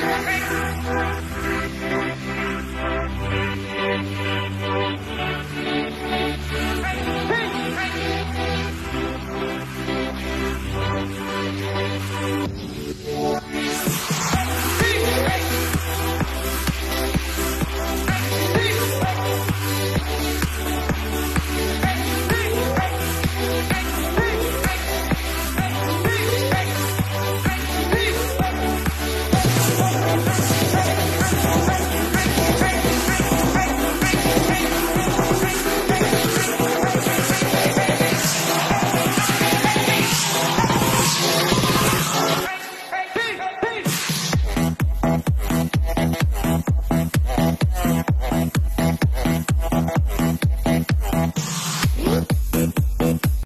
Hey,